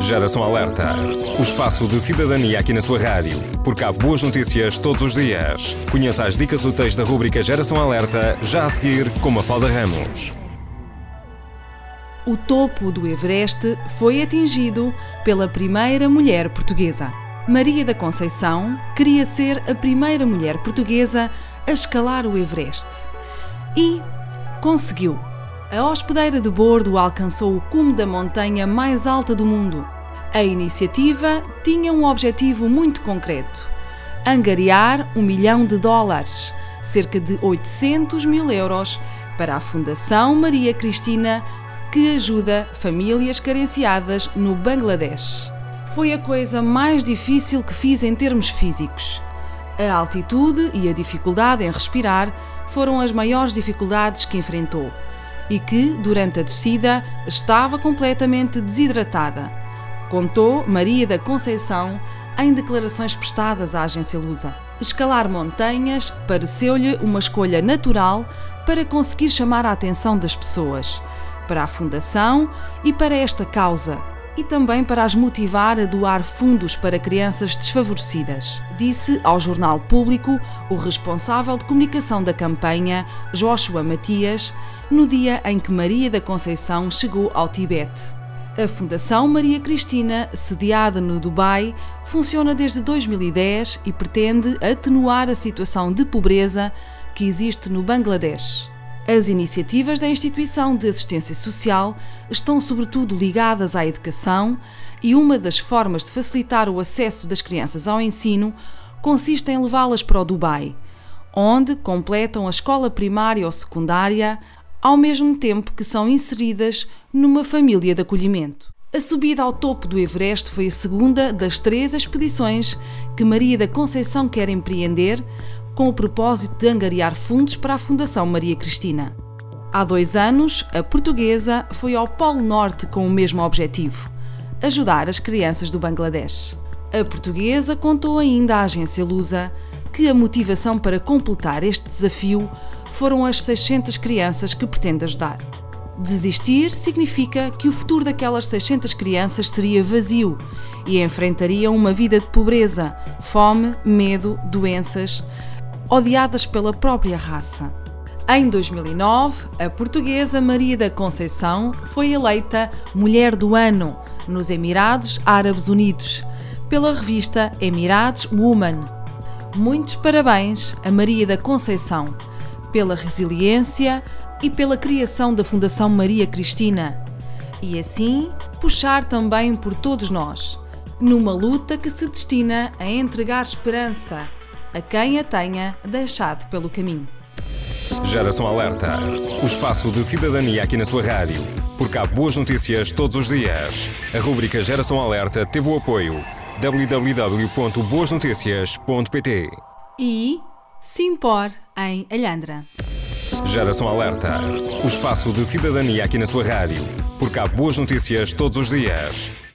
Geração Alerta. O espaço de cidadania aqui na sua rádio. Porque há boas notícias todos os dias. Conheça as dicas úteis da rubrica Geração Alerta, já a seguir com Mafalda Ramos. O topo do Everest foi atingido pela primeira mulher portuguesa. Maria da Conceição queria ser a primeira mulher portuguesa a escalar o Everest. E conseguiu. A hospedeira de bordo alcançou o cume da montanha mais alta do mundo. A iniciativa tinha um objetivo muito concreto: angariar um milhão de dólares, cerca de 800 mil euros, para a Fundação Maria Cristina, que ajuda famílias carenciadas no Bangladesh. Foi a coisa mais difícil que fiz em termos físicos. A altitude e a dificuldade em respirar foram as maiores dificuldades que enfrentou e que, durante a descida, estava completamente desidratada. Contou Maria da Conceição em declarações prestadas à agência Lusa. Escalar montanhas pareceu-lhe uma escolha natural para conseguir chamar a atenção das pessoas, para a Fundação e para esta causa, e também para as motivar a doar fundos para crianças desfavorecidas, disse ao Jornal Público o responsável de comunicação da campanha, Joshua Matias, no dia em que Maria da Conceição chegou ao Tibete. A Fundação Maria Cristina, sediada no Dubai, funciona desde 2010 e pretende atenuar a situação de pobreza que existe no Bangladesh. As iniciativas da instituição de assistência social estão sobretudo ligadas à educação e uma das formas de facilitar o acesso das crianças ao ensino consiste em levá-las para o Dubai, onde completam a escola primária ou secundária ao mesmo tempo que são inseridas numa família de acolhimento. A subida ao topo do Everest foi a segunda das três expedições que Maria da Conceição quer empreender com o propósito de angariar fundos para a Fundação Maria Cristina. Há dois anos, a portuguesa foi ao Polo Norte com o mesmo objetivo: ajudar as crianças do Bangladesh. A portuguesa contou ainda à agência Lusa que a motivação para completar este desafio foram as 600 crianças que pretende ajudar. Desistir significa que o futuro daquelas 600 crianças seria vazio e enfrentariam uma vida de pobreza, fome, medo, doenças, odiadas pela própria raça. Em 2009, a portuguesa Maria da Conceição foi eleita Mulher do Ano nos Emirados Árabes Unidos pela revista Emirados Woman. Muitos parabéns a Maria da Conceição pela resiliência e pela criação da Fundação Maria Cristina e assim puxar também por todos nós, numa luta que se destina a entregar esperança a quem a tenha deixado pelo caminho. Geração Alerta. O espaço de cidadania aqui na sua rádio. Porque há boas notícias todos os dias. A rubrica Geração Alerta teve o apoio www.boasnoticias.pt E Simpor em Alhandra. Geração Alerta. O espaço de cidadania aqui na sua rádio. Porque há boas notícias todos os dias.